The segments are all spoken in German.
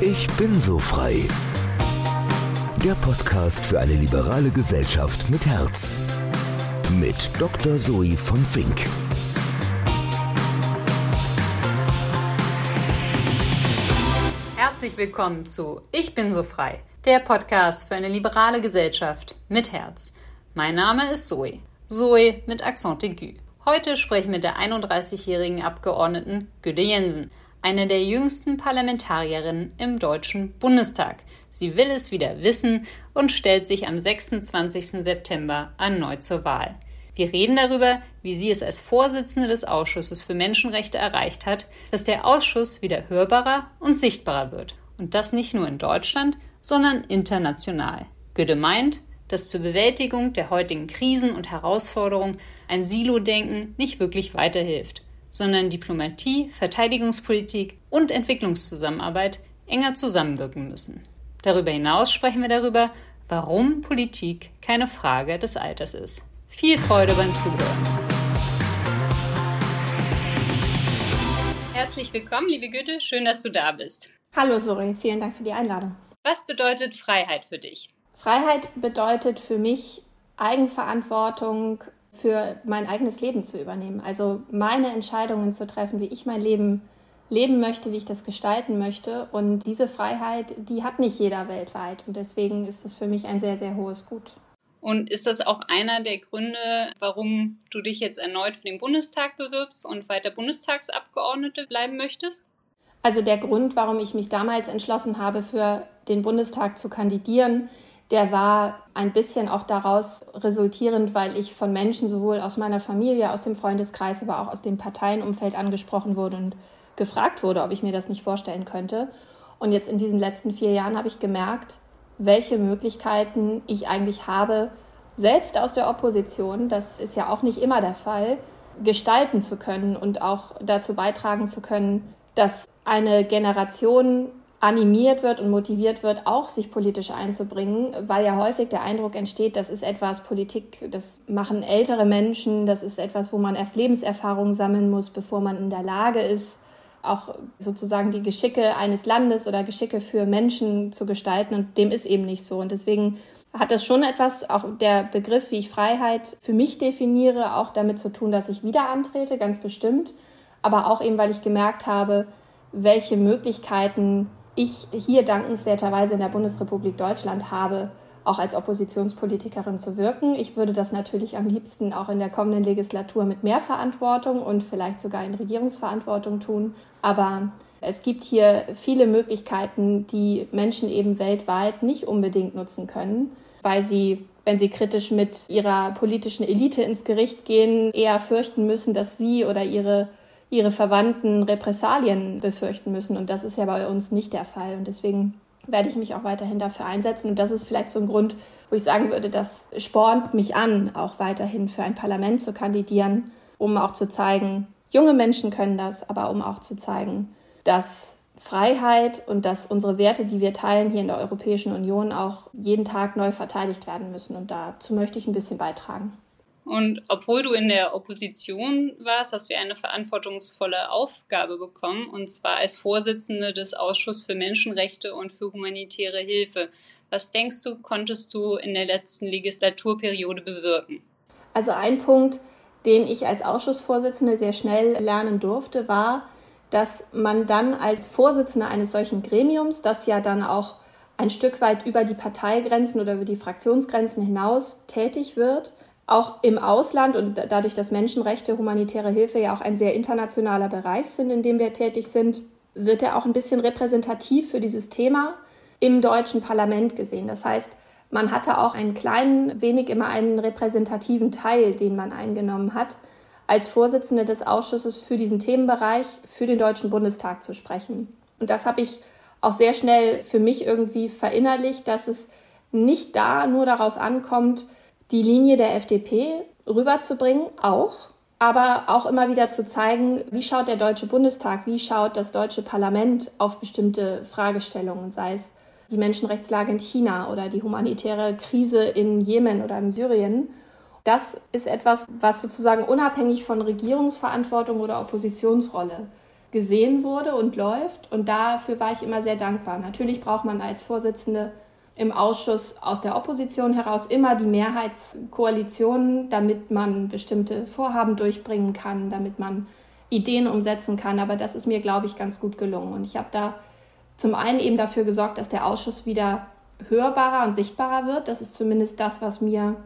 Ich bin so frei. Der Podcast für eine liberale Gesellschaft mit Herz. Mit Dr. Zoe von Fink. Herzlich willkommen zu Ich bin so frei, der Podcast für eine liberale Gesellschaft mit Herz. Mein Name ist Zoe. Zoe mit Accent aigu. Heute spreche ich mit der 31-jährigen Abgeordneten Güde Jensen eine der jüngsten Parlamentarierinnen im Deutschen Bundestag. Sie will es wieder wissen und stellt sich am 26. September erneut zur Wahl. Wir reden darüber, wie sie es als Vorsitzende des Ausschusses für Menschenrechte erreicht hat, dass der Ausschuss wieder hörbarer und sichtbarer wird. Und das nicht nur in Deutschland, sondern international. Güde meint, dass zur Bewältigung der heutigen Krisen und Herausforderungen ein Silo-Denken nicht wirklich weiterhilft sondern Diplomatie, Verteidigungspolitik und Entwicklungszusammenarbeit enger zusammenwirken müssen. Darüber hinaus sprechen wir darüber, warum Politik keine Frage des Alters ist. Viel Freude beim Zuhören. Herzlich willkommen, liebe Güte, schön, dass du da bist. Hallo Sori, vielen Dank für die Einladung. Was bedeutet Freiheit für dich? Freiheit bedeutet für mich Eigenverantwortung für mein eigenes Leben zu übernehmen. Also meine Entscheidungen zu treffen, wie ich mein Leben leben möchte, wie ich das gestalten möchte. Und diese Freiheit, die hat nicht jeder weltweit. Und deswegen ist es für mich ein sehr, sehr hohes Gut. Und ist das auch einer der Gründe, warum du dich jetzt erneut für den Bundestag bewirbst und weiter Bundestagsabgeordnete bleiben möchtest? Also der Grund, warum ich mich damals entschlossen habe, für den Bundestag zu kandidieren, der war ein bisschen auch daraus resultierend, weil ich von Menschen sowohl aus meiner Familie, aus dem Freundeskreis, aber auch aus dem Parteienumfeld angesprochen wurde und gefragt wurde, ob ich mir das nicht vorstellen könnte. Und jetzt in diesen letzten vier Jahren habe ich gemerkt, welche Möglichkeiten ich eigentlich habe, selbst aus der Opposition, das ist ja auch nicht immer der Fall, gestalten zu können und auch dazu beitragen zu können, dass eine Generation animiert wird und motiviert wird, auch sich politisch einzubringen, weil ja häufig der Eindruck entsteht, das ist etwas Politik, das machen ältere Menschen, das ist etwas, wo man erst Lebenserfahrung sammeln muss, bevor man in der Lage ist, auch sozusagen die Geschicke eines Landes oder Geschicke für Menschen zu gestalten. Und dem ist eben nicht so. Und deswegen hat das schon etwas, auch der Begriff, wie ich Freiheit für mich definiere, auch damit zu tun, dass ich wieder antrete, ganz bestimmt. Aber auch eben, weil ich gemerkt habe, welche Möglichkeiten ich hier dankenswerterweise in der Bundesrepublik Deutschland habe, auch als Oppositionspolitikerin zu wirken. Ich würde das natürlich am liebsten auch in der kommenden Legislatur mit mehr Verantwortung und vielleicht sogar in Regierungsverantwortung tun. Aber es gibt hier viele Möglichkeiten, die Menschen eben weltweit nicht unbedingt nutzen können, weil sie, wenn sie kritisch mit ihrer politischen Elite ins Gericht gehen, eher fürchten müssen, dass sie oder ihre ihre Verwandten Repressalien befürchten müssen. Und das ist ja bei uns nicht der Fall. Und deswegen werde ich mich auch weiterhin dafür einsetzen. Und das ist vielleicht so ein Grund, wo ich sagen würde, das spornt mich an, auch weiterhin für ein Parlament zu kandidieren, um auch zu zeigen, junge Menschen können das, aber um auch zu zeigen, dass Freiheit und dass unsere Werte, die wir teilen hier in der Europäischen Union, auch jeden Tag neu verteidigt werden müssen. Und dazu möchte ich ein bisschen beitragen. Und obwohl du in der Opposition warst, hast du eine verantwortungsvolle Aufgabe bekommen, und zwar als Vorsitzende des Ausschusses für Menschenrechte und für humanitäre Hilfe. Was denkst du, konntest du in der letzten Legislaturperiode bewirken? Also ein Punkt, den ich als Ausschussvorsitzende sehr schnell lernen durfte, war, dass man dann als Vorsitzender eines solchen Gremiums, das ja dann auch ein Stück weit über die Parteigrenzen oder über die Fraktionsgrenzen hinaus tätig wird, auch im Ausland und dadurch, dass Menschenrechte, humanitäre Hilfe ja auch ein sehr internationaler Bereich sind, in dem wir tätig sind, wird er auch ein bisschen repräsentativ für dieses Thema im deutschen Parlament gesehen. Das heißt, man hatte auch einen kleinen, wenig immer einen repräsentativen Teil, den man eingenommen hat, als Vorsitzende des Ausschusses für diesen Themenbereich für den Deutschen Bundestag zu sprechen. Und das habe ich auch sehr schnell für mich irgendwie verinnerlicht, dass es nicht da nur darauf ankommt, die Linie der FDP rüberzubringen, auch, aber auch immer wieder zu zeigen, wie schaut der Deutsche Bundestag, wie schaut das deutsche Parlament auf bestimmte Fragestellungen, sei es die Menschenrechtslage in China oder die humanitäre Krise in Jemen oder in Syrien. Das ist etwas, was sozusagen unabhängig von Regierungsverantwortung oder Oppositionsrolle gesehen wurde und läuft. Und dafür war ich immer sehr dankbar. Natürlich braucht man als Vorsitzende im Ausschuss aus der Opposition heraus immer die Mehrheitskoalition, damit man bestimmte Vorhaben durchbringen kann, damit man Ideen umsetzen kann. Aber das ist mir, glaube ich, ganz gut gelungen. Und ich habe da zum einen eben dafür gesorgt, dass der Ausschuss wieder hörbarer und sichtbarer wird. Das ist zumindest das, was mir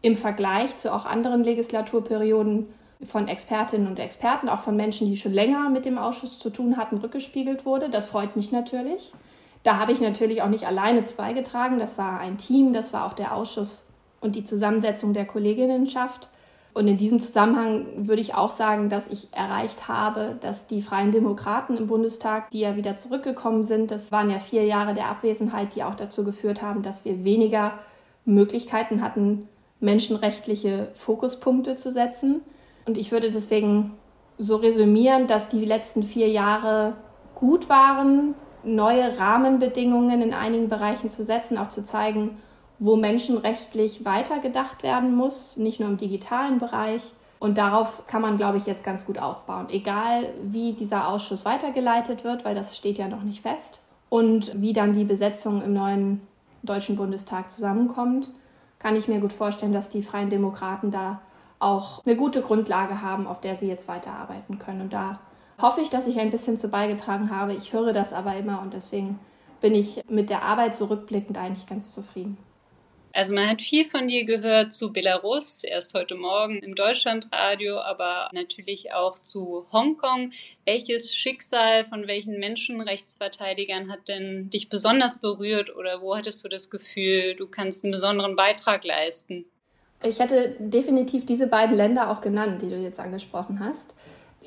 im Vergleich zu auch anderen Legislaturperioden von Expertinnen und Experten, auch von Menschen, die schon länger mit dem Ausschuss zu tun hatten, rückgespiegelt wurde. Das freut mich natürlich. Da habe ich natürlich auch nicht alleine zu beigetragen. Das war ein Team, das war auch der Ausschuss und die Zusammensetzung der Kolleginnenschaft. Und in diesem Zusammenhang würde ich auch sagen, dass ich erreicht habe, dass die Freien Demokraten im Bundestag, die ja wieder zurückgekommen sind, das waren ja vier Jahre der Abwesenheit, die auch dazu geführt haben, dass wir weniger Möglichkeiten hatten, menschenrechtliche Fokuspunkte zu setzen. Und ich würde deswegen so resümieren, dass die letzten vier Jahre gut waren, neue Rahmenbedingungen in einigen Bereichen zu setzen, auch zu zeigen, wo menschenrechtlich weitergedacht werden muss, nicht nur im digitalen Bereich. Und darauf kann man, glaube ich, jetzt ganz gut aufbauen. Egal, wie dieser Ausschuss weitergeleitet wird, weil das steht ja noch nicht fest. Und wie dann die Besetzung im neuen Deutschen Bundestag zusammenkommt, kann ich mir gut vorstellen, dass die Freien Demokraten da auch eine gute Grundlage haben, auf der sie jetzt weiterarbeiten können. Und da hoffe ich, dass ich ein bisschen zu beigetragen habe. Ich höre das aber immer und deswegen bin ich mit der Arbeit so rückblickend eigentlich ganz zufrieden. Also man hat viel von dir gehört zu Belarus, erst heute Morgen im Deutschlandradio, aber natürlich auch zu Hongkong. Welches Schicksal von welchen Menschenrechtsverteidigern hat denn dich besonders berührt oder wo hattest du das Gefühl, du kannst einen besonderen Beitrag leisten? Ich hätte definitiv diese beiden Länder auch genannt, die du jetzt angesprochen hast.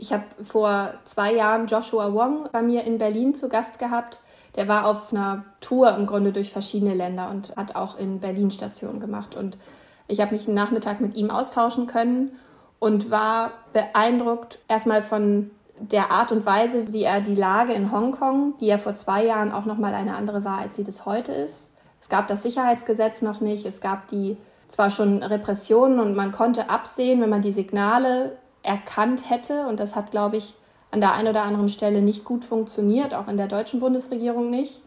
Ich habe vor zwei Jahren Joshua Wong bei mir in Berlin zu Gast gehabt. Der war auf einer Tour im Grunde durch verschiedene Länder und hat auch in Berlin Station gemacht. Und ich habe mich einen Nachmittag mit ihm austauschen können und war beeindruckt erstmal von der Art und Weise, wie er die Lage in Hongkong, die ja vor zwei Jahren auch noch mal eine andere war, als sie das heute ist. Es gab das Sicherheitsgesetz noch nicht. Es gab die zwar schon Repressionen und man konnte absehen, wenn man die Signale erkannt hätte. Und das hat, glaube ich, an der einen oder anderen Stelle nicht gut funktioniert, auch in der deutschen Bundesregierung nicht.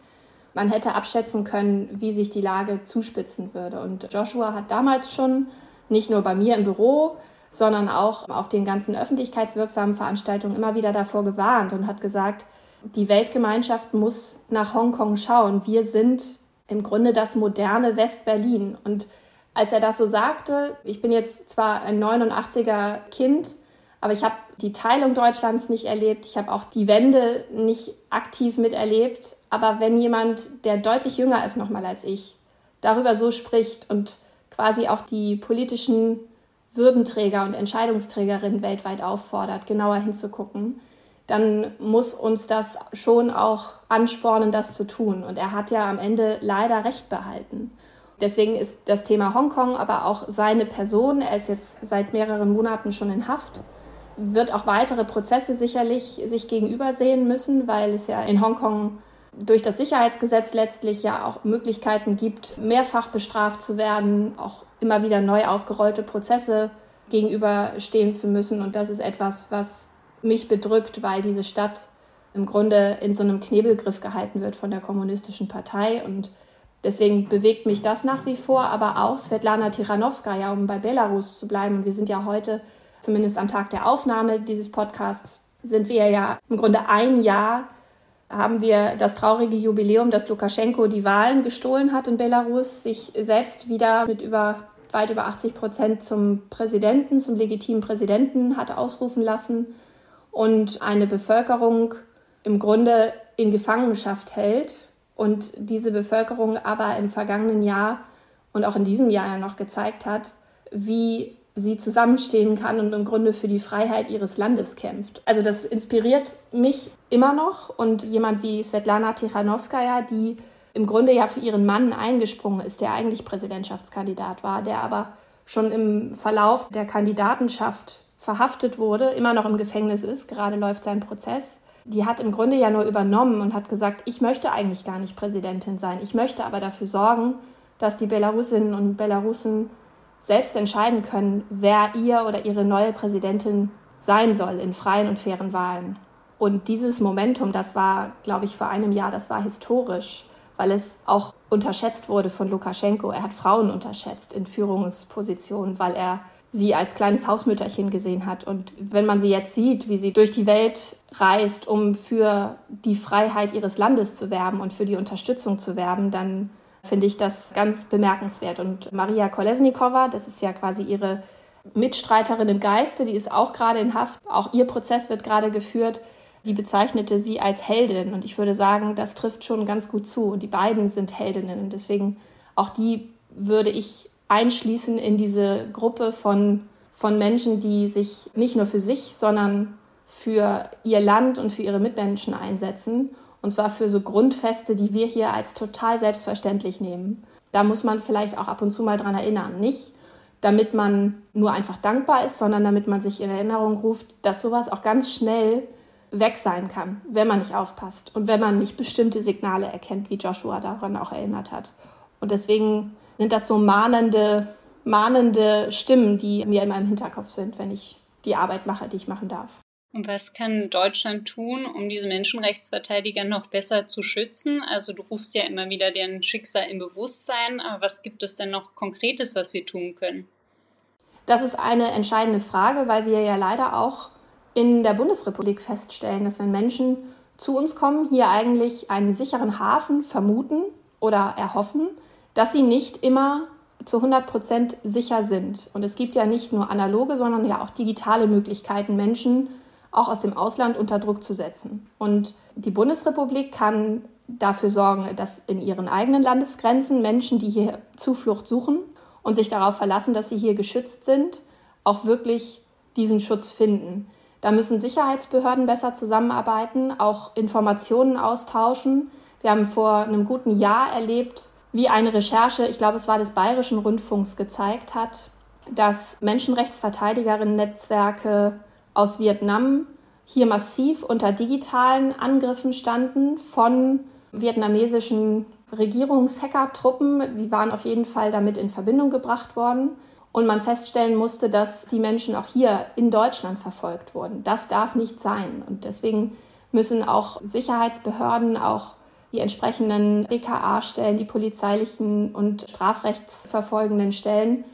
Man hätte abschätzen können, wie sich die Lage zuspitzen würde. Und Joshua hat damals schon, nicht nur bei mir im Büro, sondern auch auf den ganzen öffentlichkeitswirksamen Veranstaltungen immer wieder davor gewarnt und hat gesagt, die Weltgemeinschaft muss nach Hongkong schauen. Wir sind im Grunde das moderne West-Berlin. Und als er das so sagte, ich bin jetzt zwar ein 89er Kind, aber ich habe die Teilung Deutschlands nicht erlebt. Ich habe auch die Wende nicht aktiv miterlebt. Aber wenn jemand, der deutlich jünger ist nochmal als ich, darüber so spricht und quasi auch die politischen Würdenträger und Entscheidungsträgerinnen weltweit auffordert, genauer hinzugucken, dann muss uns das schon auch anspornen, das zu tun. Und er hat ja am Ende leider Recht behalten. Deswegen ist das Thema Hongkong, aber auch seine Person, er ist jetzt seit mehreren Monaten schon in Haft, wird auch weitere Prozesse sicherlich sich gegenüber sehen müssen, weil es ja in Hongkong durch das Sicherheitsgesetz letztlich ja auch Möglichkeiten gibt, mehrfach bestraft zu werden, auch immer wieder neu aufgerollte Prozesse gegenüberstehen zu müssen. Und das ist etwas, was mich bedrückt, weil diese Stadt im Grunde in so einem Knebelgriff gehalten wird von der kommunistischen Partei. Und deswegen bewegt mich das nach wie vor, aber auch Svetlana Tichanowskaja, um bei Belarus zu bleiben. Und wir sind ja heute zumindest am Tag der Aufnahme dieses Podcasts, sind wir ja im Grunde ein Jahr haben wir das traurige Jubiläum, dass Lukaschenko die Wahlen gestohlen hat in Belarus, sich selbst wieder mit über weit über 80 Prozent zum Präsidenten, zum legitimen Präsidenten hat ausrufen lassen und eine Bevölkerung im Grunde in Gefangenschaft hält und diese Bevölkerung aber im vergangenen Jahr und auch in diesem Jahr ja noch gezeigt hat, wie sie zusammenstehen kann und im Grunde für die Freiheit ihres Landes kämpft. Also das inspiriert mich immer noch und jemand wie Svetlana Tichanowskaja, die im Grunde ja für ihren Mann eingesprungen ist, der eigentlich Präsidentschaftskandidat war, der aber schon im Verlauf der Kandidatenschaft verhaftet wurde, immer noch im Gefängnis ist, gerade läuft sein Prozess. Die hat im Grunde ja nur übernommen und hat gesagt, ich möchte eigentlich gar nicht Präsidentin sein. Ich möchte aber dafür sorgen, dass die Belarusinnen und Belarusen selbst entscheiden können, wer ihr oder ihre neue Präsidentin sein soll in freien und fairen Wahlen. Und dieses Momentum, das war, glaube ich, vor einem Jahr, das war historisch, weil es auch unterschätzt wurde von Lukaschenko. Er hat Frauen unterschätzt in Führungspositionen, weil er sie als kleines Hausmütterchen gesehen hat. Und wenn man sie jetzt sieht, wie sie durch die Welt reist, um für die Freiheit ihres Landes zu werben und für die Unterstützung zu werben, dann finde ich das ganz bemerkenswert. Und Maria Kolesnikova, das ist ja quasi ihre Mitstreiterin im Geiste, die ist auch gerade in Haft. Auch ihr Prozess wird gerade geführt. Die bezeichnete sie als Heldin. Und ich würde sagen, das trifft schon ganz gut zu. Und die beiden sind Heldinnen. Und deswegen auch die würde ich einschließen in diese Gruppe von, von Menschen, die sich nicht nur für sich, sondern für ihr Land und für ihre Mitmenschen einsetzen. Und zwar für so Grundfeste, die wir hier als total selbstverständlich nehmen. Da muss man vielleicht auch ab und zu mal dran erinnern. Nicht, damit man nur einfach dankbar ist, sondern damit man sich in Erinnerung ruft, dass sowas auch ganz schnell weg sein kann, wenn man nicht aufpasst und wenn man nicht bestimmte Signale erkennt, wie Joshua daran auch erinnert hat. Und deswegen sind das so mahnende, mahnende Stimmen, die mir in meinem Hinterkopf sind, wenn ich die Arbeit mache, die ich machen darf. Und was kann Deutschland tun, um diese Menschenrechtsverteidiger noch besser zu schützen? Also du rufst ja immer wieder deren Schicksal im Bewusstsein, aber was gibt es denn noch Konkretes, was wir tun können? Das ist eine entscheidende Frage, weil wir ja leider auch in der Bundesrepublik feststellen, dass wenn Menschen zu uns kommen, hier eigentlich einen sicheren Hafen vermuten oder erhoffen, dass sie nicht immer zu 100 Prozent sicher sind. Und es gibt ja nicht nur analoge, sondern ja auch digitale Möglichkeiten, Menschen auch aus dem Ausland unter Druck zu setzen. Und die Bundesrepublik kann dafür sorgen, dass in ihren eigenen Landesgrenzen Menschen, die hier Zuflucht suchen und sich darauf verlassen, dass sie hier geschützt sind, auch wirklich diesen Schutz finden. Da müssen Sicherheitsbehörden besser zusammenarbeiten, auch Informationen austauschen. Wir haben vor einem guten Jahr erlebt, wie eine Recherche, ich glaube es war des Bayerischen Rundfunks, gezeigt hat, dass Menschenrechtsverteidigerinnen-Netzwerke aus Vietnam hier massiv unter digitalen Angriffen standen von vietnamesischen Regierungshacker-Truppen. Die waren auf jeden Fall damit in Verbindung gebracht worden. Und man feststellen musste, dass die Menschen auch hier in Deutschland verfolgt wurden. Das darf nicht sein. Und deswegen müssen auch Sicherheitsbehörden, auch die entsprechenden BKA-Stellen, die polizeilichen und strafrechtsverfolgenden Stellen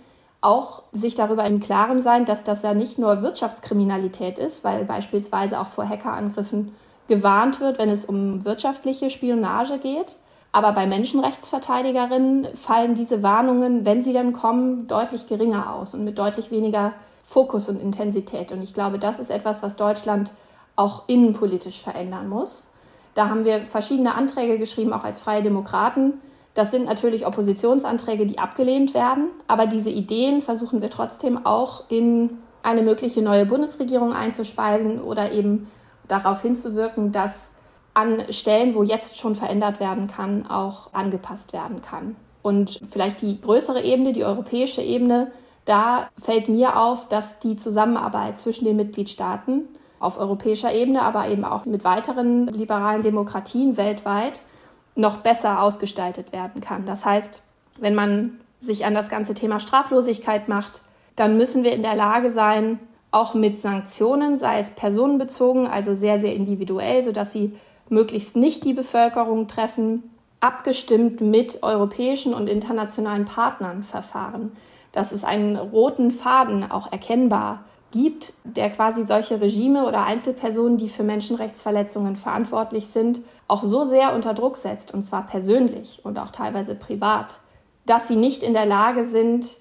auch sich darüber im Klaren sein, dass das ja nicht nur Wirtschaftskriminalität ist, weil beispielsweise auch vor Hackerangriffen gewarnt wird, wenn es um wirtschaftliche Spionage geht. Aber bei Menschenrechtsverteidigerinnen fallen diese Warnungen, wenn sie dann kommen, deutlich geringer aus und mit deutlich weniger Fokus und Intensität. Und ich glaube, das ist etwas, was Deutschland auch innenpolitisch verändern muss. Da haben wir verschiedene Anträge geschrieben, auch als Freie Demokraten. Das sind natürlich Oppositionsanträge, die abgelehnt werden, aber diese Ideen versuchen wir trotzdem auch in eine mögliche neue Bundesregierung einzuspeisen oder eben darauf hinzuwirken, dass an Stellen, wo jetzt schon verändert werden kann, auch angepasst werden kann. Und vielleicht die größere Ebene, die europäische Ebene, da fällt mir auf, dass die Zusammenarbeit zwischen den Mitgliedstaaten auf europäischer Ebene, aber eben auch mit weiteren liberalen Demokratien weltweit noch besser ausgestaltet werden kann. Das heißt, wenn man sich an das ganze Thema Straflosigkeit macht, dann müssen wir in der Lage sein, auch mit Sanktionen, sei es personenbezogen, also sehr, sehr individuell, sodass sie möglichst nicht die Bevölkerung treffen, abgestimmt mit europäischen und internationalen Partnern verfahren. Dass es einen roten Faden auch erkennbar gibt, der quasi solche Regime oder Einzelpersonen, die für Menschenrechtsverletzungen verantwortlich sind, auch so sehr unter Druck setzt, und zwar persönlich und auch teilweise privat, dass sie nicht in der Lage sind,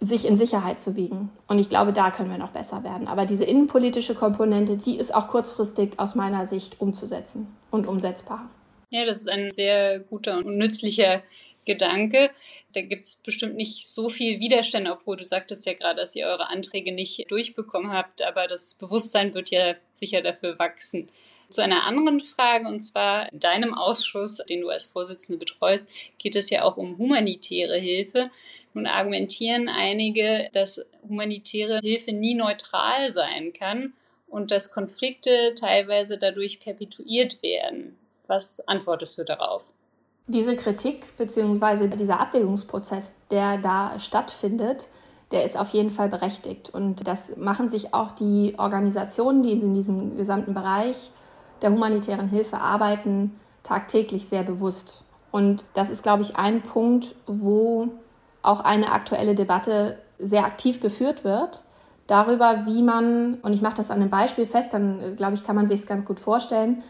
sich in Sicherheit zu wiegen. Und ich glaube, da können wir noch besser werden. Aber diese innenpolitische Komponente, die ist auch kurzfristig aus meiner Sicht umzusetzen und umsetzbar. Ja, das ist ein sehr guter und nützlicher Gedanke. Da gibt es bestimmt nicht so viel Widerstand, obwohl du sagtest ja gerade, dass ihr eure Anträge nicht durchbekommen habt, aber das Bewusstsein wird ja sicher dafür wachsen. Zu einer anderen Frage, und zwar in deinem Ausschuss, den du als Vorsitzende betreust, geht es ja auch um humanitäre Hilfe. Nun argumentieren einige, dass humanitäre Hilfe nie neutral sein kann und dass Konflikte teilweise dadurch perpetuiert werden. Was antwortest du darauf? Diese Kritik bzw. dieser Abwägungsprozess, der da stattfindet, der ist auf jeden Fall berechtigt. Und das machen sich auch die Organisationen, die in diesem gesamten Bereich der humanitären Hilfe arbeiten, tagtäglich sehr bewusst. Und das ist, glaube ich, ein Punkt, wo auch eine aktuelle Debatte sehr aktiv geführt wird darüber, wie man, und ich mache das an einem Beispiel fest, dann glaube ich, kann man sich es ganz gut vorstellen,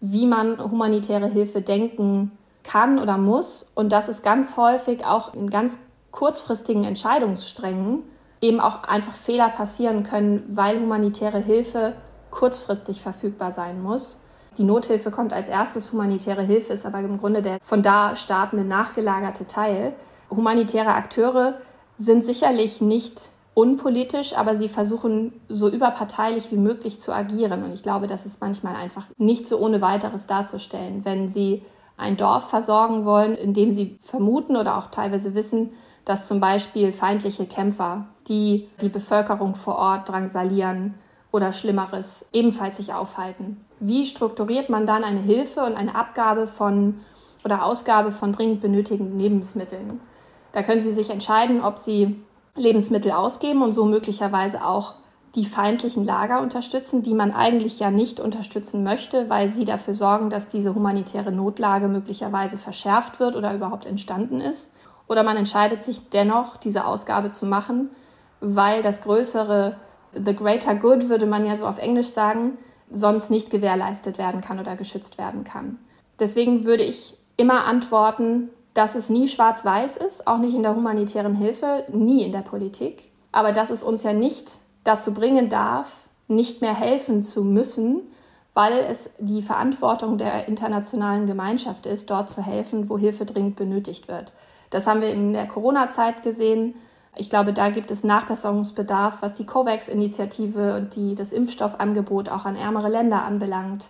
wie man humanitäre Hilfe denken kann oder muss. Und dass es ganz häufig auch in ganz kurzfristigen Entscheidungssträngen eben auch einfach Fehler passieren können, weil humanitäre Hilfe kurzfristig verfügbar sein muss. Die Nothilfe kommt als erstes, humanitäre Hilfe ist aber im Grunde der von da startende nachgelagerte Teil. Humanitäre Akteure sind sicherlich nicht unpolitisch, aber sie versuchen so überparteilich wie möglich zu agieren. Und ich glaube, das ist manchmal einfach nicht so ohne weiteres darzustellen. Wenn sie ein Dorf versorgen wollen, in dem sie vermuten oder auch teilweise wissen, dass zum Beispiel feindliche Kämpfer, die die Bevölkerung vor Ort drangsalieren oder Schlimmeres, ebenfalls sich aufhalten. Wie strukturiert man dann eine Hilfe und eine Abgabe von oder Ausgabe von dringend benötigten Lebensmitteln? Da können Sie sich entscheiden, ob Sie Lebensmittel ausgeben und so möglicherweise auch die feindlichen Lager unterstützen, die man eigentlich ja nicht unterstützen möchte, weil sie dafür sorgen, dass diese humanitäre Notlage möglicherweise verschärft wird oder überhaupt entstanden ist. Oder man entscheidet sich dennoch, diese Ausgabe zu machen, weil das größere, the greater good, würde man ja so auf Englisch sagen, sonst nicht gewährleistet werden kann oder geschützt werden kann. Deswegen würde ich immer antworten, dass es nie schwarz-weiß ist, auch nicht in der humanitären Hilfe, nie in der Politik, aber dass es uns ja nicht dazu bringen darf, nicht mehr helfen zu müssen, weil es die Verantwortung der internationalen Gemeinschaft ist, dort zu helfen, wo Hilfe dringend benötigt wird. Das haben wir in der Corona-Zeit gesehen. Ich glaube, da gibt es Nachbesserungsbedarf, was die COVAX-Initiative und die, das Impfstoffangebot auch an ärmere Länder anbelangt.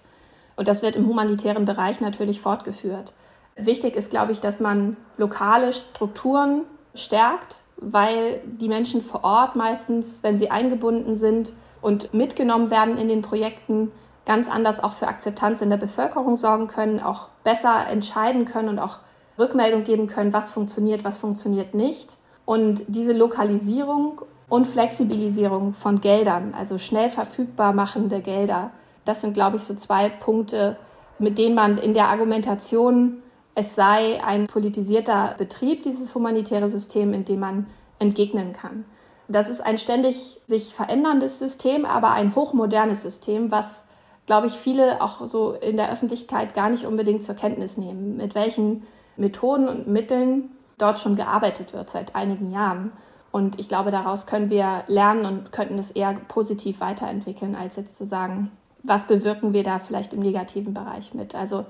Und das wird im humanitären Bereich natürlich fortgeführt. Wichtig ist, glaube ich, dass man lokale Strukturen stärkt, weil die Menschen vor Ort meistens, wenn sie eingebunden sind und mitgenommen werden in den Projekten, ganz anders auch für Akzeptanz in der Bevölkerung sorgen können, auch besser entscheiden können und auch Rückmeldung geben können, was funktioniert, was funktioniert nicht. Und diese Lokalisierung und Flexibilisierung von Geldern, also schnell verfügbar machende Gelder, das sind, glaube ich, so zwei Punkte, mit denen man in der Argumentation es sei ein politisierter Betrieb, dieses humanitäre System, in dem man entgegnen kann. Das ist ein ständig sich veränderndes System, aber ein hochmodernes System, was, glaube ich, viele auch so in der Öffentlichkeit gar nicht unbedingt zur Kenntnis nehmen, mit welchen Methoden und Mitteln dort schon gearbeitet wird seit einigen Jahren. Und ich glaube, daraus können wir lernen und könnten es eher positiv weiterentwickeln, als jetzt zu sagen, was bewirken wir da vielleicht im negativen Bereich mit. Also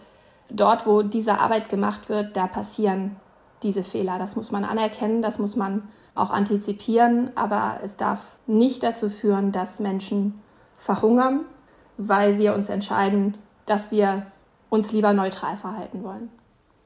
dort, wo diese Arbeit gemacht wird, da passieren diese Fehler. Das muss man anerkennen, das muss man auch antizipieren, aber es darf nicht dazu führen, dass Menschen verhungern, weil wir uns entscheiden, dass wir uns lieber neutral verhalten wollen.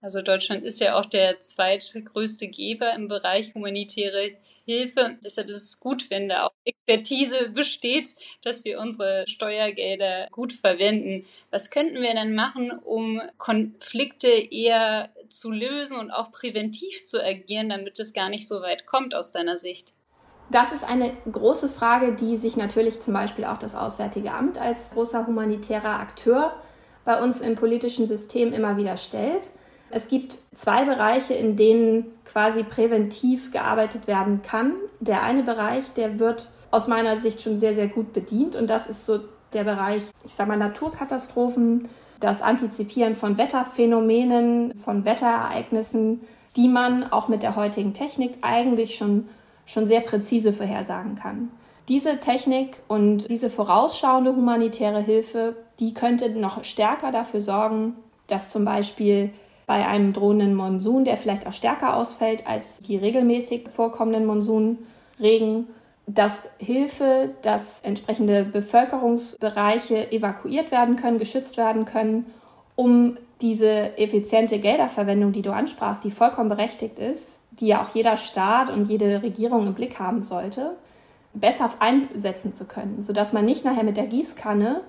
Also Deutschland ist ja auch der zweitgrößte Geber im Bereich humanitäre Hilfe. Deshalb ist es gut, wenn da auch Expertise besteht, dass wir unsere Steuergelder gut verwenden. Was könnten wir denn machen, um Konflikte eher zu lösen und auch präventiv zu agieren, damit es gar nicht so weit kommt aus deiner Sicht? Das ist eine große Frage, die sich natürlich zum Beispiel auch das Auswärtige Amt als großer humanitärer Akteur bei uns im politischen System immer wieder stellt. Es gibt zwei Bereiche, in denen quasi präventiv gearbeitet werden kann. Der eine Bereich, der wird aus meiner Sicht schon sehr, sehr gut bedient und das ist so der Bereich, ich sage mal, Naturkatastrophen, das Antizipieren von Wetterphänomenen, von Wetterereignissen, die man auch mit der heutigen Technik eigentlich schon, schon sehr präzise vorhersagen kann. Diese Technik und diese vorausschauende humanitäre Hilfe, die könnte noch stärker dafür sorgen, dass zum Beispiel bei einem drohenden Monsun, der vielleicht auch stärker ausfällt als die regelmäßig vorkommenden Monsunregen, dass Hilfe, dass entsprechende Bevölkerungsbereiche evakuiert werden können, geschützt werden können, um diese effiziente Gelderverwendung, die du ansprachst, die vollkommen berechtigt ist, die ja auch jeder Staat und jede Regierung im Blick haben sollte, besser einsetzen zu können, sodass man nicht nachher mit der Gießkanne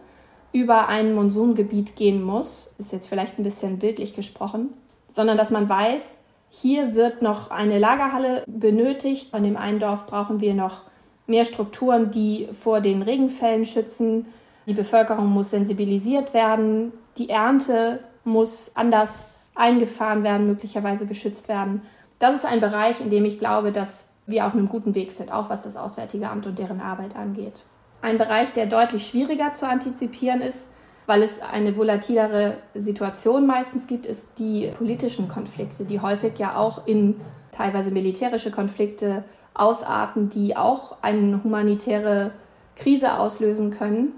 über ein Monsungebiet gehen muss, ist jetzt vielleicht ein bisschen bildlich gesprochen, sondern dass man weiß, hier wird noch eine Lagerhalle benötigt. Von dem einen Dorf brauchen wir noch mehr Strukturen, die vor den Regenfällen schützen. Die Bevölkerung muss sensibilisiert werden, die Ernte muss anders eingefahren werden, möglicherweise geschützt werden. Das ist ein Bereich, in dem ich glaube, dass wir auf einem guten Weg sind, auch was das Auswärtige Amt und deren Arbeit angeht. Ein Bereich, der deutlich schwieriger zu antizipieren ist, weil es eine volatilere Situation meistens gibt, ist die politischen Konflikte, die häufig ja auch in teilweise militärische Konflikte ausarten, die auch eine humanitäre Krise auslösen können.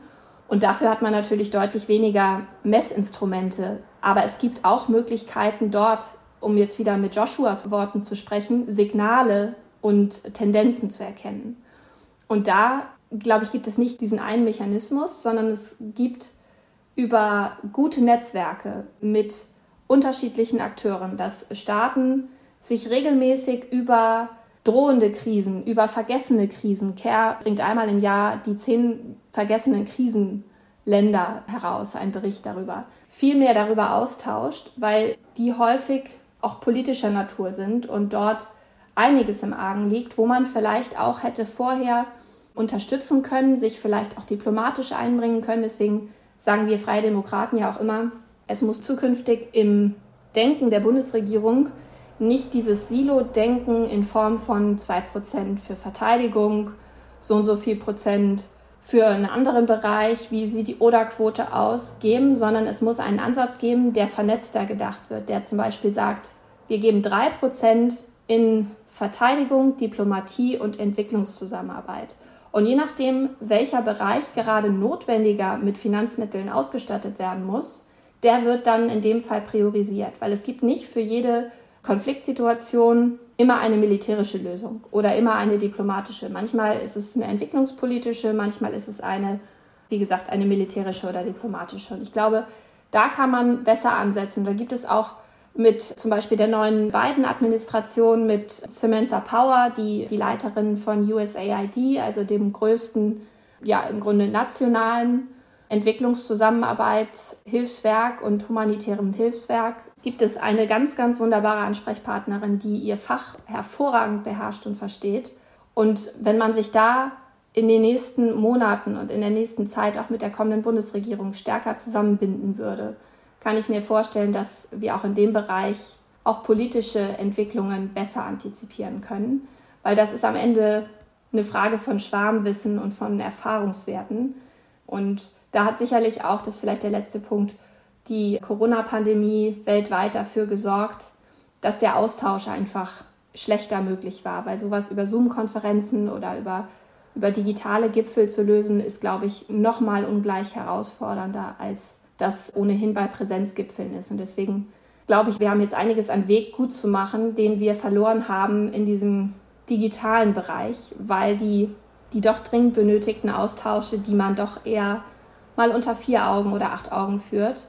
Und dafür hat man natürlich deutlich weniger Messinstrumente. Aber es gibt auch Möglichkeiten dort, um jetzt wieder mit Joshuas Worten zu sprechen, Signale und Tendenzen zu erkennen. Und da, glaube ich, gibt es nicht diesen einen Mechanismus, sondern es gibt über gute Netzwerke mit unterschiedlichen Akteuren, dass Staaten sich regelmäßig über drohende Krisen, über vergessene Krisen, CARE bringt einmal im Jahr die zehn vergessenen Krisenländer heraus, ein Bericht darüber, viel mehr darüber austauscht, weil die häufig auch politischer Natur sind und dort einiges im Argen liegt, wo man vielleicht auch hätte vorher unterstützen können, sich vielleicht auch diplomatisch einbringen können. Deswegen sagen wir Freie Demokraten ja auch immer, es muss zukünftig im Denken der Bundesregierung nicht dieses Silo-Denken in Form von 2% für Verteidigung, so und so viel Prozent für einen anderen Bereich, wie sieht die ODA-Quote aus, geben, sondern es muss einen Ansatz geben, der vernetzter gedacht wird, der zum Beispiel sagt, wir geben 3% in Verteidigung, Diplomatie und Entwicklungszusammenarbeit. Und je nachdem, welcher Bereich gerade notwendiger mit Finanzmitteln ausgestattet werden muss, der wird dann in dem Fall priorisiert, weil es gibt nicht für jede Konfliktsituation immer eine militärische Lösung oder immer eine diplomatische. Manchmal ist es eine entwicklungspolitische, manchmal ist es eine, wie gesagt, eine militärische oder diplomatische. Und ich glaube, da kann man besser ansetzen. Da gibt es auch mit zum Beispiel der neuen Biden-Administration, mit Samantha Power, die, die Leiterin von USAID, also dem größten, ja, im Grunde nationalen Entwicklungszusammenarbeit, Hilfswerk und humanitärem Hilfswerk, gibt es eine ganz, ganz wunderbare Ansprechpartnerin, die ihr Fach hervorragend beherrscht und versteht. Und wenn man sich da in den nächsten Monaten und in der nächsten Zeit auch mit der kommenden Bundesregierung stärker zusammenbinden würde, kann ich mir vorstellen, dass wir auch in dem Bereich auch politische Entwicklungen besser antizipieren können, weil das ist am Ende eine Frage von Schwarmwissen und von Erfahrungswerten. Und da hat sicherlich auch, das ist vielleicht der letzte Punkt, die Corona-Pandemie weltweit dafür gesorgt, dass der Austausch einfach schlechter möglich war, weil sowas über Zoom-Konferenzen oder über, über digitale Gipfel zu lösen, ist, glaube ich, nochmal ungleich herausfordernder als das ohnehin bei Präsenzgipfeln ist. Und deswegen glaube ich, wir haben jetzt einiges an Weg gut zu machen, den wir verloren haben in diesem digitalen Bereich, weil die, die doch dringend benötigten Austausche, die man doch eher mal unter vier Augen oder acht Augen führt,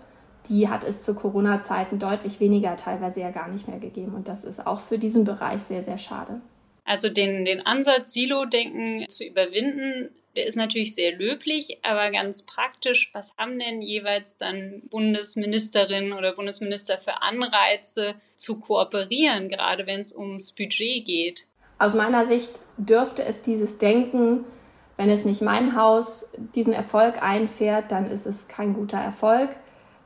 die hat es zu Corona-Zeiten deutlich weniger, teilweise ja gar nicht mehr gegeben. Und das ist auch für diesen Bereich sehr, sehr schade. Also den, den Ansatz, Silo-Denken zu überwinden, der ist natürlich sehr löblich, aber ganz praktisch, was haben denn jeweils dann Bundesministerinnen oder Bundesminister für Anreize zu kooperieren, gerade wenn es ums Budget geht? Aus meiner Sicht dürfte es dieses Denken, wenn es nicht mein Haus diesen Erfolg einfährt, dann ist es kein guter Erfolg.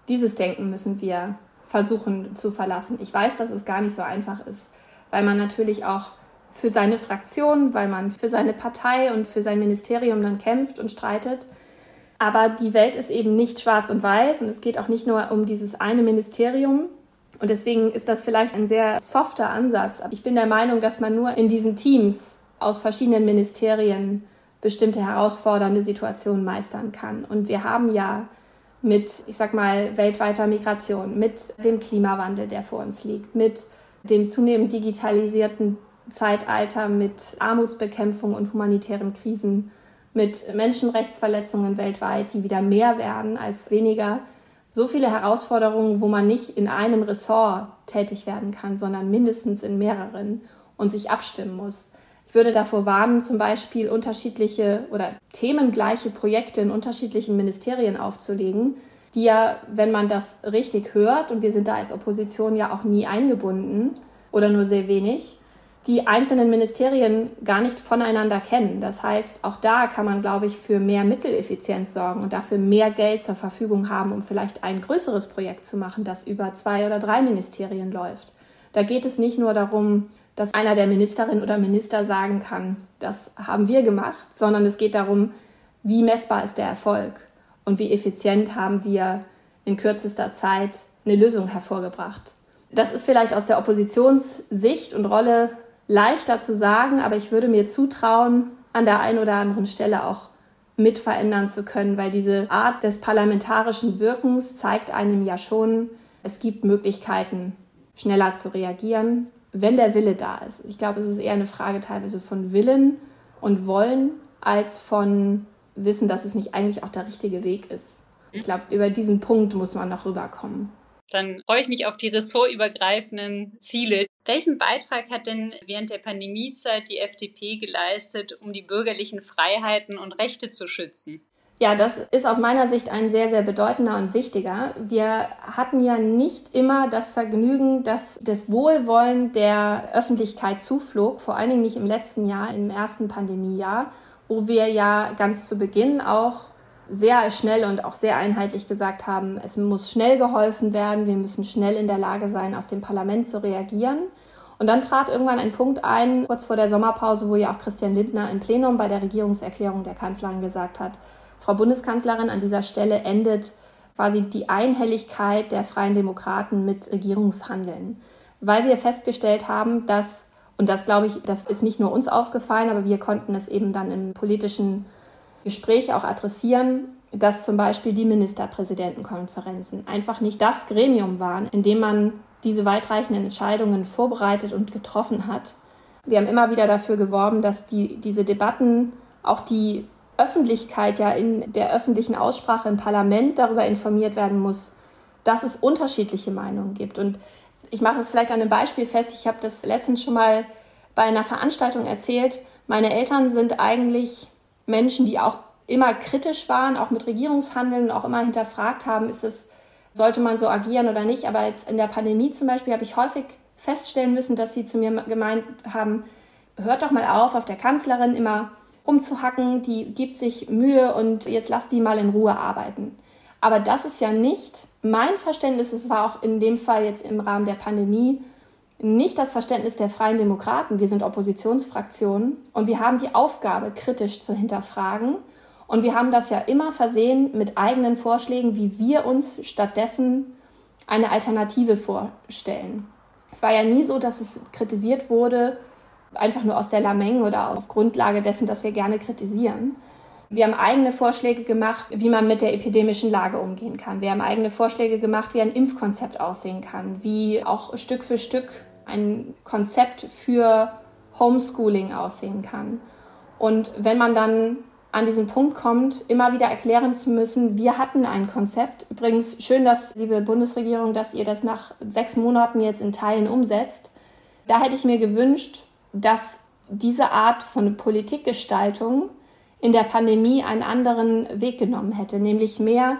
Dieses Denken müssen wir versuchen zu verlassen. Ich weiß, dass es gar nicht so einfach ist, weil man natürlich auch für seine Fraktion, weil man für seine Partei und für sein Ministerium dann kämpft und streitet. Aber die Welt ist eben nicht schwarz und weiß und es geht auch nicht nur um dieses eine Ministerium. Und deswegen ist das vielleicht ein sehr softer Ansatz. Ich bin der Meinung, dass man nur in diesen Teams aus verschiedenen Ministerien bestimmte herausfordernde Situationen meistern kann. Und wir haben ja mit, ich sag mal, weltweiter Migration, mit dem Klimawandel, der vor uns liegt, mit dem zunehmend digitalisierten Zeitalter mit Armutsbekämpfung und humanitären Krisen, mit Menschenrechtsverletzungen weltweit, die wieder mehr werden als weniger. So viele Herausforderungen, wo man nicht in einem Ressort tätig werden kann, sondern mindestens in mehreren und sich abstimmen muss. Ich würde davor warnen, zum Beispiel unterschiedliche oder themengleiche Projekte in unterschiedlichen Ministerien aufzulegen, die ja, wenn man das richtig hört, und wir sind da als Opposition ja auch nie eingebunden oder nur sehr wenig, die einzelnen Ministerien gar nicht voneinander kennen. Das heißt, auch da kann man, glaube ich, für mehr Mitteleffizienz sorgen und dafür mehr Geld zur Verfügung haben, um vielleicht ein größeres Projekt zu machen, das über zwei oder drei Ministerien läuft. Da geht es nicht nur darum, dass einer der Ministerinnen oder Minister sagen kann, das haben wir gemacht, sondern es geht darum, wie messbar ist der Erfolg und wie effizient haben wir in kürzester Zeit eine Lösung hervorgebracht. Das ist vielleicht aus der Oppositionssicht und Rolle leichter zu sagen, aber ich würde mir zutrauen, an der einen oder anderen Stelle auch mit verändern zu können, weil diese Art des parlamentarischen Wirkens zeigt einem ja schon, es gibt Möglichkeiten, schneller zu reagieren, wenn der Wille da ist. Ich glaube, es ist eher eine Frage teilweise von Willen und Wollen als von Wissen, dass es nicht eigentlich auch der richtige Weg ist. Ich glaube, über diesen Punkt muss man noch rüberkommen. Dann freue ich mich auf die ressortübergreifenden Ziele. Welchen Beitrag hat denn während der Pandemiezeit die FDP geleistet, um die bürgerlichen Freiheiten und Rechte zu schützen? Ja, das ist aus meiner Sicht ein sehr, sehr bedeutender und wichtiger. Wir hatten ja nicht immer das Vergnügen, dass das Wohlwollen der Öffentlichkeit zuflog, vor allen Dingen nicht im letzten Jahr, im ersten Pandemiejahr, wo wir ja ganz zu Beginn auch sehr schnell und auch sehr einheitlich gesagt haben, es muss schnell geholfen werden, wir müssen schnell in der Lage sein, aus dem Parlament zu reagieren. Und dann trat irgendwann ein Punkt ein, kurz vor der Sommerpause, wo ja auch Christian Lindner im Plenum bei der Regierungserklärung der Kanzlerin gesagt hat, Frau Bundeskanzlerin, an dieser Stelle endet quasi die Einhelligkeit der Freien Demokraten mit Regierungshandeln, weil wir festgestellt haben, dass, und das glaube ich, das ist nicht nur uns aufgefallen, aber wir konnten es eben dann im politischen Gespräch auch adressieren, dass zum Beispiel die Ministerpräsidentenkonferenzen einfach nicht das Gremium waren, in dem man diese weitreichenden Entscheidungen vorbereitet und getroffen hat. Wir haben immer wieder dafür geworben, dass die, diese Debatten auch die Öffentlichkeit ja in der öffentlichen Aussprache im Parlament darüber informiert werden muss, dass es unterschiedliche Meinungen gibt. Und ich mache es vielleicht an einem Beispiel fest. Ich habe das letztens schon mal bei einer Veranstaltung erzählt. Meine Eltern sind eigentlich Menschen, die auch immer kritisch waren, auch mit Regierungshandeln, auch immer hinterfragt haben, ist es, sollte man so agieren oder nicht. Aber jetzt in der Pandemie zum Beispiel habe ich häufig feststellen müssen, dass sie zu mir gemeint haben, hört doch mal auf, auf der Kanzlerin immer rumzuhacken, die gibt sich Mühe und jetzt lasst die mal in Ruhe arbeiten. Aber das ist ja nicht mein Verständnis, es war auch in dem Fall jetzt im Rahmen der Pandemie nicht das Verständnis der Freien Demokraten. Wir sind Oppositionsfraktionen und wir haben die Aufgabe, kritisch zu hinterfragen. Und wir haben das ja immer versehen mit eigenen Vorschlägen, wie wir uns stattdessen eine Alternative vorstellen. Es war ja nie so, dass es kritisiert wurde, einfach nur aus der Lameng oder auf Grundlage dessen, dass wir gerne kritisieren. Wir haben eigene Vorschläge gemacht, wie man mit der epidemischen Lage umgehen kann. Wir haben eigene Vorschläge gemacht, wie ein Impfkonzept aussehen kann, wie auch Stück für Stück ein Konzept für Homeschooling aussehen kann. Und wenn man dann an diesen Punkt kommt, immer wieder erklären zu müssen, wir hatten ein Konzept. Übrigens schön, dass, liebe Bundesregierung, dass ihr das nach sechs Monaten jetzt in Teilen umsetzt. Da hätte ich mir gewünscht, dass diese Art von Politikgestaltung in der Pandemie einen anderen Weg genommen hätte, nämlich mehr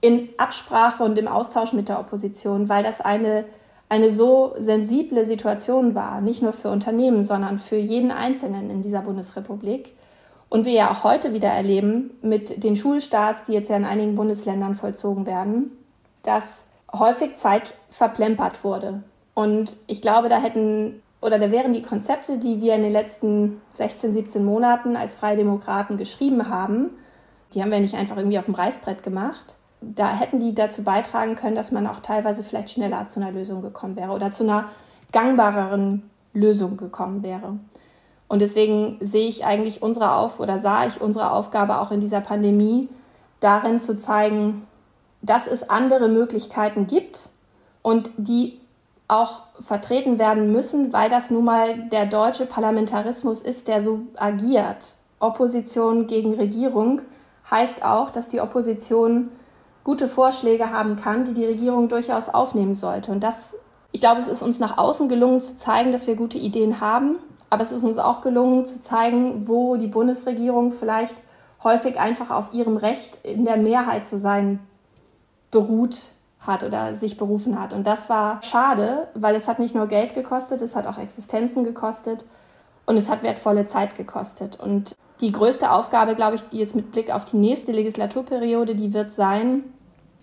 in Absprache und im Austausch mit der Opposition, weil das eine, eine so sensible Situation war, nicht nur für Unternehmen, sondern für jeden Einzelnen in dieser Bundesrepublik. Und wir ja auch heute wieder erleben mit den Schulstarts, die jetzt ja in einigen Bundesländern vollzogen werden, dass häufig Zeit verplempert wurde. Und ich glaube, da hätten oder da wären die Konzepte, die wir in den letzten 16, 17 Monaten als Freie Demokraten geschrieben haben, die haben wir nicht einfach irgendwie auf dem Reißbrett gemacht. Da hätten die dazu beitragen können, dass man auch teilweise vielleicht schneller zu einer Lösung gekommen wäre oder zu einer gangbareren Lösung gekommen wäre. Und deswegen sehe ich eigentlich unsere Auf oder sah ich unsere Aufgabe auch in dieser Pandemie darin zu zeigen, dass es andere Möglichkeiten gibt und die auch vertreten werden müssen, weil das nun mal der deutsche Parlamentarismus ist, der so agiert. Opposition gegen Regierung heißt auch, dass die Opposition gute Vorschläge haben kann, die die Regierung durchaus aufnehmen sollte. Und das, ich glaube, es ist uns nach außen gelungen zu zeigen, dass wir gute Ideen haben, aber es ist uns auch gelungen zu zeigen, wo die Bundesregierung vielleicht häufig einfach auf ihrem Recht in der Mehrheit zu sein beruht hat oder sich berufen hat. Und das war schade, weil es hat nicht nur Geld gekostet, es hat auch Existenzen gekostet und es hat wertvolle Zeit gekostet. Und die größte Aufgabe, glaube ich, die jetzt mit Blick auf die nächste Legislaturperiode, die wird sein,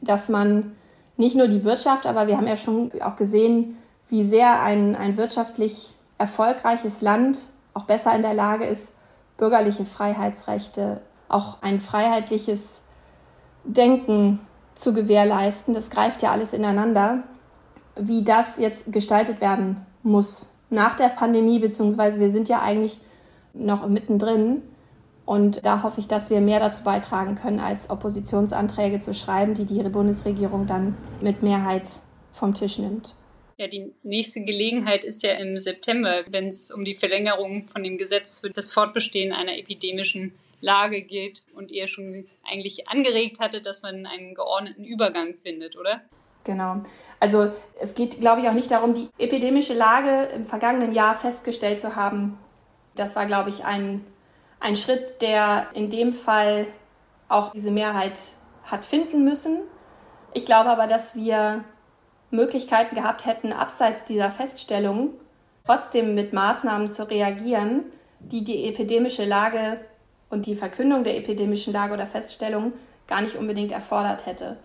dass man nicht nur die Wirtschaft, aber wir haben ja schon auch gesehen, wie sehr ein, ein wirtschaftlich erfolgreiches Land auch besser in der Lage ist, bürgerliche Freiheitsrechte, auch ein freiheitliches Denken zu gewährleisten. Das greift ja alles ineinander. Wie das jetzt gestaltet werden muss nach der Pandemie, beziehungsweise wir sind ja eigentlich noch mittendrin. Und da hoffe ich, dass wir mehr dazu beitragen können, als Oppositionsanträge zu schreiben, die die Bundesregierung dann mit Mehrheit vom Tisch nimmt. Ja, die nächste Gelegenheit ist ja im September, wenn es um die Verlängerung von dem Gesetz für das Fortbestehen einer epidemischen Lage geht und ihr schon eigentlich angeregt hatte, dass man einen geordneten Übergang findet, oder? Genau. Also es geht, glaube ich, auch nicht darum, die epidemische Lage im vergangenen Jahr festgestellt zu haben. Das war, glaube ich, ein, ein Schritt, der in dem Fall auch diese Mehrheit hat finden müssen. Ich glaube aber, dass wir Möglichkeiten gehabt hätten, abseits dieser Feststellung trotzdem mit Maßnahmen zu reagieren, die die epidemische Lage und die Verkündung der epidemischen Lage oder Feststellung gar nicht unbedingt erfordert hätte.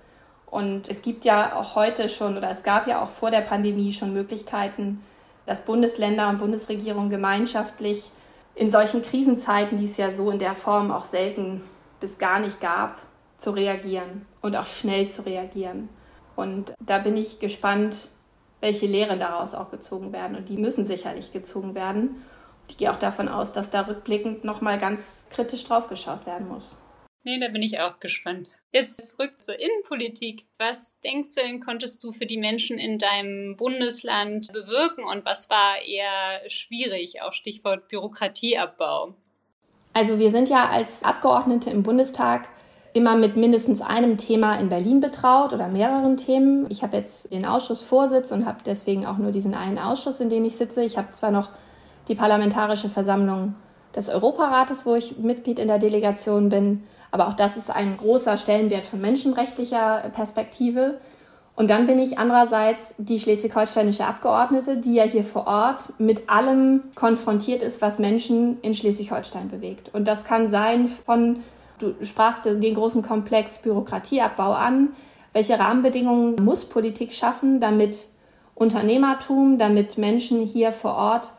Und es gibt ja auch heute schon oder es gab ja auch vor der Pandemie schon Möglichkeiten, dass Bundesländer und Bundesregierungen gemeinschaftlich in solchen Krisenzeiten, die es ja so in der Form auch selten bis gar nicht gab, zu reagieren und auch schnell zu reagieren. Und da bin ich gespannt, welche Lehren daraus auch gezogen werden. Und die müssen sicherlich gezogen werden. Ich gehe auch davon aus, dass da rückblickend nochmal ganz kritisch drauf geschaut werden muss. Nee, da bin ich auch gespannt. Jetzt zurück zur Innenpolitik. Was denkst du denn, konntest du für die Menschen in deinem Bundesland bewirken und was war eher schwierig? Auch Stichwort Bürokratieabbau. Also wir sind ja als Abgeordnete im Bundestag immer mit mindestens einem Thema in Berlin betraut oder mehreren Themen. Ich habe jetzt den Ausschussvorsitz und habe deswegen auch nur diesen einen Ausschuss, in dem ich sitze. Ich habe zwar noch die Parlamentarische Versammlung des Europarates, wo ich Mitglied in der Delegation bin, aber auch das ist ein großer Stellenwert von menschenrechtlicher Perspektive. Und dann bin ich andererseits die schleswig-holsteinische Abgeordnete, die ja hier vor Ort mit allem konfrontiert ist, was Menschen in Schleswig-Holstein bewegt. Und das kann sein von Du sprachst den großen Komplex Bürokratieabbau an. Welche Rahmenbedingungen muss Politik schaffen, damit Unternehmertum, damit Menschen hier vor Ort,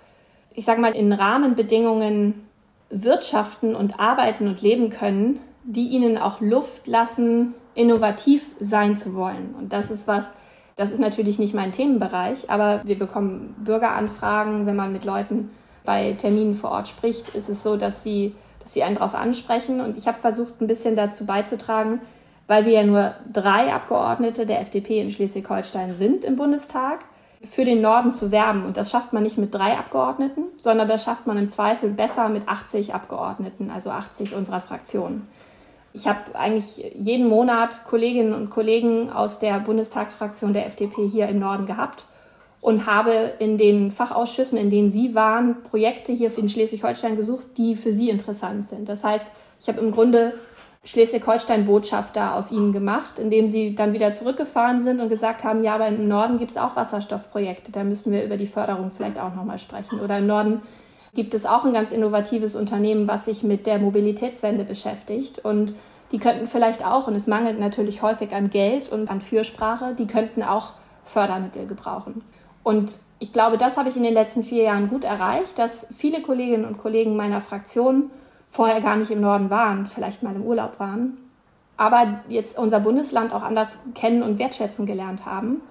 ich sage mal, in Rahmenbedingungen wirtschaften und arbeiten und leben können, die ihnen auch Luft lassen, innovativ sein zu wollen. Und das ist was, das ist natürlich nicht mein Themenbereich, aber wir bekommen Bürgeranfragen, wenn man mit Leuten bei Terminen vor Ort spricht, ist es so, dass sie dass sie einen darauf ansprechen. Und ich habe versucht, ein bisschen dazu beizutragen, weil wir ja nur drei Abgeordnete der FDP in Schleswig-Holstein sind im Bundestag, für den Norden zu werben. Und das schafft man nicht mit drei Abgeordneten, sondern das schafft man im Zweifel besser mit 80 Abgeordneten, also 80 unserer Fraktionen. Ich habe eigentlich jeden Monat Kolleginnen und Kollegen aus der Bundestagsfraktion der FDP hier im Norden gehabt und habe in den Fachausschüssen, in denen Sie waren, Projekte hier in Schleswig-Holstein gesucht, die für Sie interessant sind. Das heißt, ich habe im Grunde Schleswig-Holstein-Botschafter aus Ihnen gemacht, indem Sie dann wieder zurückgefahren sind und gesagt haben, ja, aber im Norden gibt es auch Wasserstoffprojekte, da müssen wir über die Förderung vielleicht auch nochmal sprechen. Oder im Norden gibt es auch ein ganz innovatives Unternehmen, was sich mit der Mobilitätswende beschäftigt und die könnten vielleicht auch, und es mangelt natürlich häufig an Geld und an Fürsprache, die könnten auch Fördermittel gebrauchen. Und ich glaube, das habe ich in den letzten vier Jahren gut erreicht, dass viele Kolleginnen und Kollegen meiner Fraktion vorher gar nicht im Norden waren, vielleicht mal im Urlaub waren, aber jetzt unser Bundesland auch anders kennen und wertschätzen gelernt haben.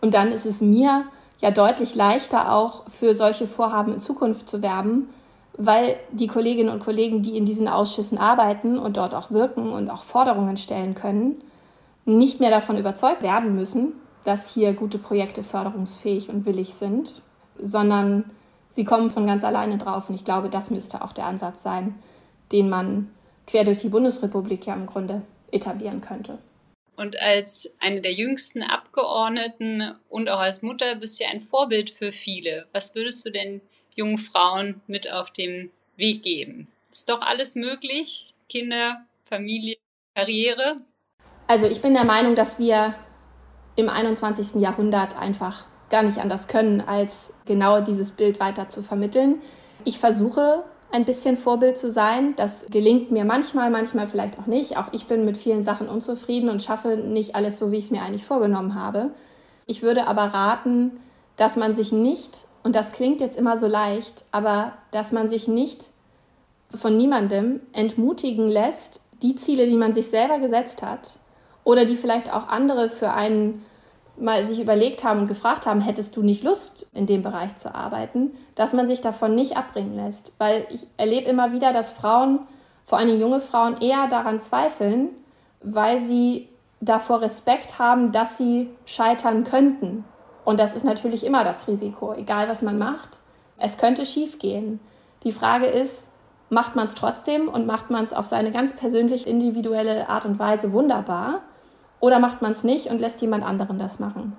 Und dann ist es mir ja deutlich leichter auch für solche Vorhaben in Zukunft zu werben, weil die Kolleginnen und Kollegen, die in diesen Ausschüssen arbeiten und dort auch wirken und auch Forderungen stellen können, nicht mehr davon überzeugt werden müssen, dass hier gute Projekte förderungsfähig und willig sind, sondern sie kommen von ganz alleine drauf. Und ich glaube, das müsste auch der Ansatz sein, den man quer durch die Bundesrepublik ja im Grunde etablieren könnte. Und als eine der jüngsten Abgeordneten und auch als Mutter bist du ja ein Vorbild für viele. Was würdest du denn jungen Frauen mit auf den Weg geben? Ist doch alles möglich? Kinder, Familie, Karriere? Also ich bin der Meinung, dass wir im 21. Jahrhundert einfach gar nicht anders können, als genau dieses Bild weiter zu vermitteln. Ich versuche ein bisschen Vorbild zu sein. Das gelingt mir manchmal, manchmal vielleicht auch nicht. Auch ich bin mit vielen Sachen unzufrieden und schaffe nicht alles so, wie ich es mir eigentlich vorgenommen habe. Ich würde aber raten, dass man sich nicht, und das klingt jetzt immer so leicht, aber dass man sich nicht von niemandem entmutigen lässt, die Ziele, die man sich selber gesetzt hat oder die vielleicht auch andere für einen mal sich überlegt haben und gefragt haben, hättest du nicht Lust, in dem Bereich zu arbeiten, dass man sich davon nicht abbringen lässt. Weil ich erlebe immer wieder, dass Frauen, vor allem junge Frauen, eher daran zweifeln, weil sie davor Respekt haben, dass sie scheitern könnten. Und das ist natürlich immer das Risiko, egal was man macht. Es könnte schiefgehen. Die Frage ist, macht man es trotzdem und macht man es auf seine ganz persönlich individuelle Art und Weise wunderbar? Oder macht man es nicht und lässt jemand anderen das machen?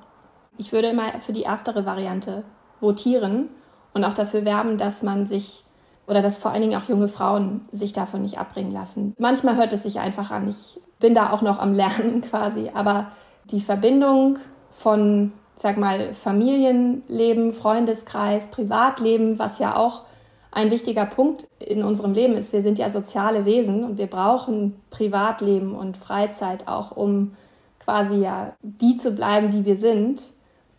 Ich würde immer für die erstere Variante votieren und auch dafür werben, dass man sich oder dass vor allen Dingen auch junge Frauen sich davon nicht abbringen lassen. Manchmal hört es sich einfach an. Ich bin da auch noch am Lernen quasi, aber die Verbindung von, sag mal, Familienleben, Freundeskreis, Privatleben, was ja auch ein wichtiger Punkt in unserem Leben ist. Wir sind ja soziale Wesen und wir brauchen Privatleben und Freizeit auch, um quasi ja die zu bleiben, die wir sind,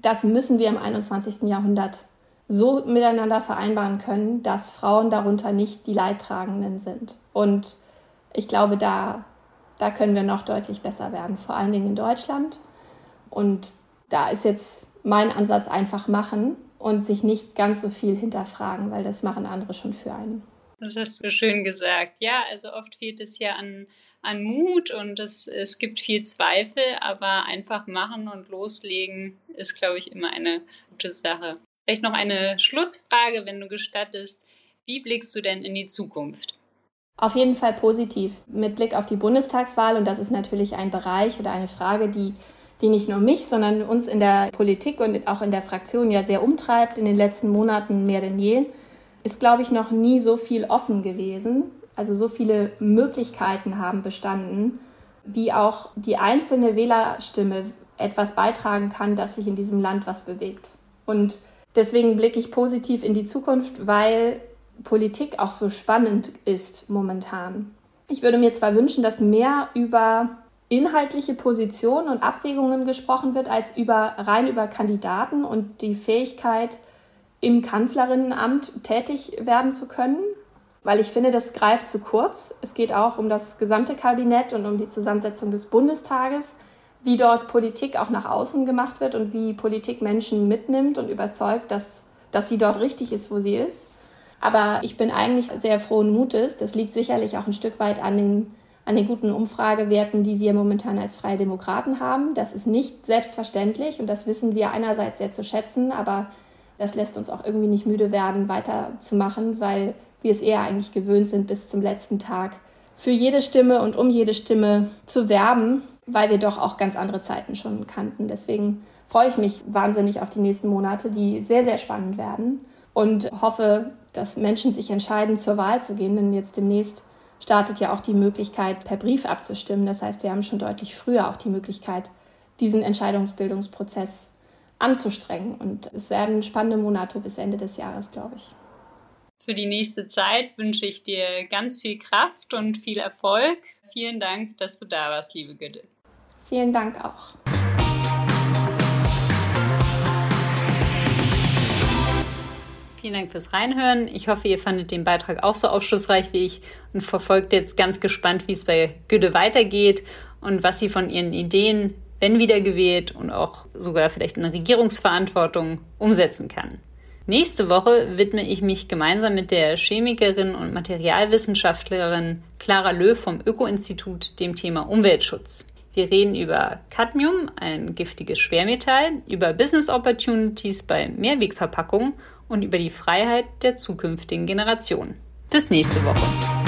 das müssen wir im 21. Jahrhundert so miteinander vereinbaren können, dass Frauen darunter nicht die Leidtragenden sind. Und ich glaube, da, da können wir noch deutlich besser werden, vor allen Dingen in Deutschland. Und da ist jetzt mein Ansatz einfach machen und sich nicht ganz so viel hinterfragen, weil das machen andere schon für einen. Das hast du schön gesagt. Ja, also oft fehlt es ja an, an Mut und es, es gibt viel Zweifel, aber einfach machen und loslegen ist, glaube ich, immer eine gute Sache. Vielleicht noch eine Schlussfrage, wenn du gestattest. Wie blickst du denn in die Zukunft? Auf jeden Fall positiv. Mit Blick auf die Bundestagswahl, und das ist natürlich ein Bereich oder eine Frage, die, die nicht nur mich, sondern uns in der Politik und auch in der Fraktion ja sehr umtreibt, in den letzten Monaten mehr denn je ist, glaube ich, noch nie so viel offen gewesen. Also so viele Möglichkeiten haben bestanden, wie auch die einzelne Wählerstimme etwas beitragen kann, dass sich in diesem Land was bewegt. Und deswegen blicke ich positiv in die Zukunft, weil Politik auch so spannend ist momentan. Ich würde mir zwar wünschen, dass mehr über inhaltliche Positionen und Abwägungen gesprochen wird, als über rein über Kandidaten und die Fähigkeit, im Kanzlerinnenamt tätig werden zu können, weil ich finde, das greift zu kurz. Es geht auch um das gesamte Kabinett und um die Zusammensetzung des Bundestages, wie dort Politik auch nach außen gemacht wird und wie Politik Menschen mitnimmt und überzeugt, dass, dass sie dort richtig ist, wo sie ist. Aber ich bin eigentlich sehr frohen Mutes. Das liegt sicherlich auch ein Stück weit an den, an den guten Umfragewerten, die wir momentan als Freie Demokraten haben. Das ist nicht selbstverständlich und das wissen wir einerseits sehr zu schätzen, aber das lässt uns auch irgendwie nicht müde werden, weiterzumachen, weil wir es eher eigentlich gewöhnt sind, bis zum letzten Tag für jede Stimme und um jede Stimme zu werben, weil wir doch auch ganz andere Zeiten schon kannten. Deswegen freue ich mich wahnsinnig auf die nächsten Monate, die sehr, sehr spannend werden und hoffe, dass Menschen sich entscheiden, zur Wahl zu gehen, denn jetzt demnächst startet ja auch die Möglichkeit, per Brief abzustimmen. Das heißt, wir haben schon deutlich früher auch die Möglichkeit, diesen Entscheidungsbildungsprozess anzustrengen. Und es werden spannende Monate bis Ende des Jahres, glaube ich. Für die nächste Zeit wünsche ich dir ganz viel Kraft und viel Erfolg. Vielen Dank, dass du da warst, liebe Gütte. Vielen Dank auch. Vielen Dank fürs Reinhören. Ich hoffe, ihr fandet den Beitrag auch so aufschlussreich wie ich und verfolgt jetzt ganz gespannt, wie es bei Güde weitergeht und was sie von ihren Ideen wenn wiedergewählt und auch sogar vielleicht eine Regierungsverantwortung umsetzen kann. Nächste Woche widme ich mich gemeinsam mit der Chemikerin und Materialwissenschaftlerin Clara Löw vom Öko-Institut dem Thema Umweltschutz. Wir reden über Cadmium, ein giftiges Schwermetall, über Business Opportunities bei Mehrwegverpackungen und über die Freiheit der zukünftigen Generationen. Bis nächste Woche.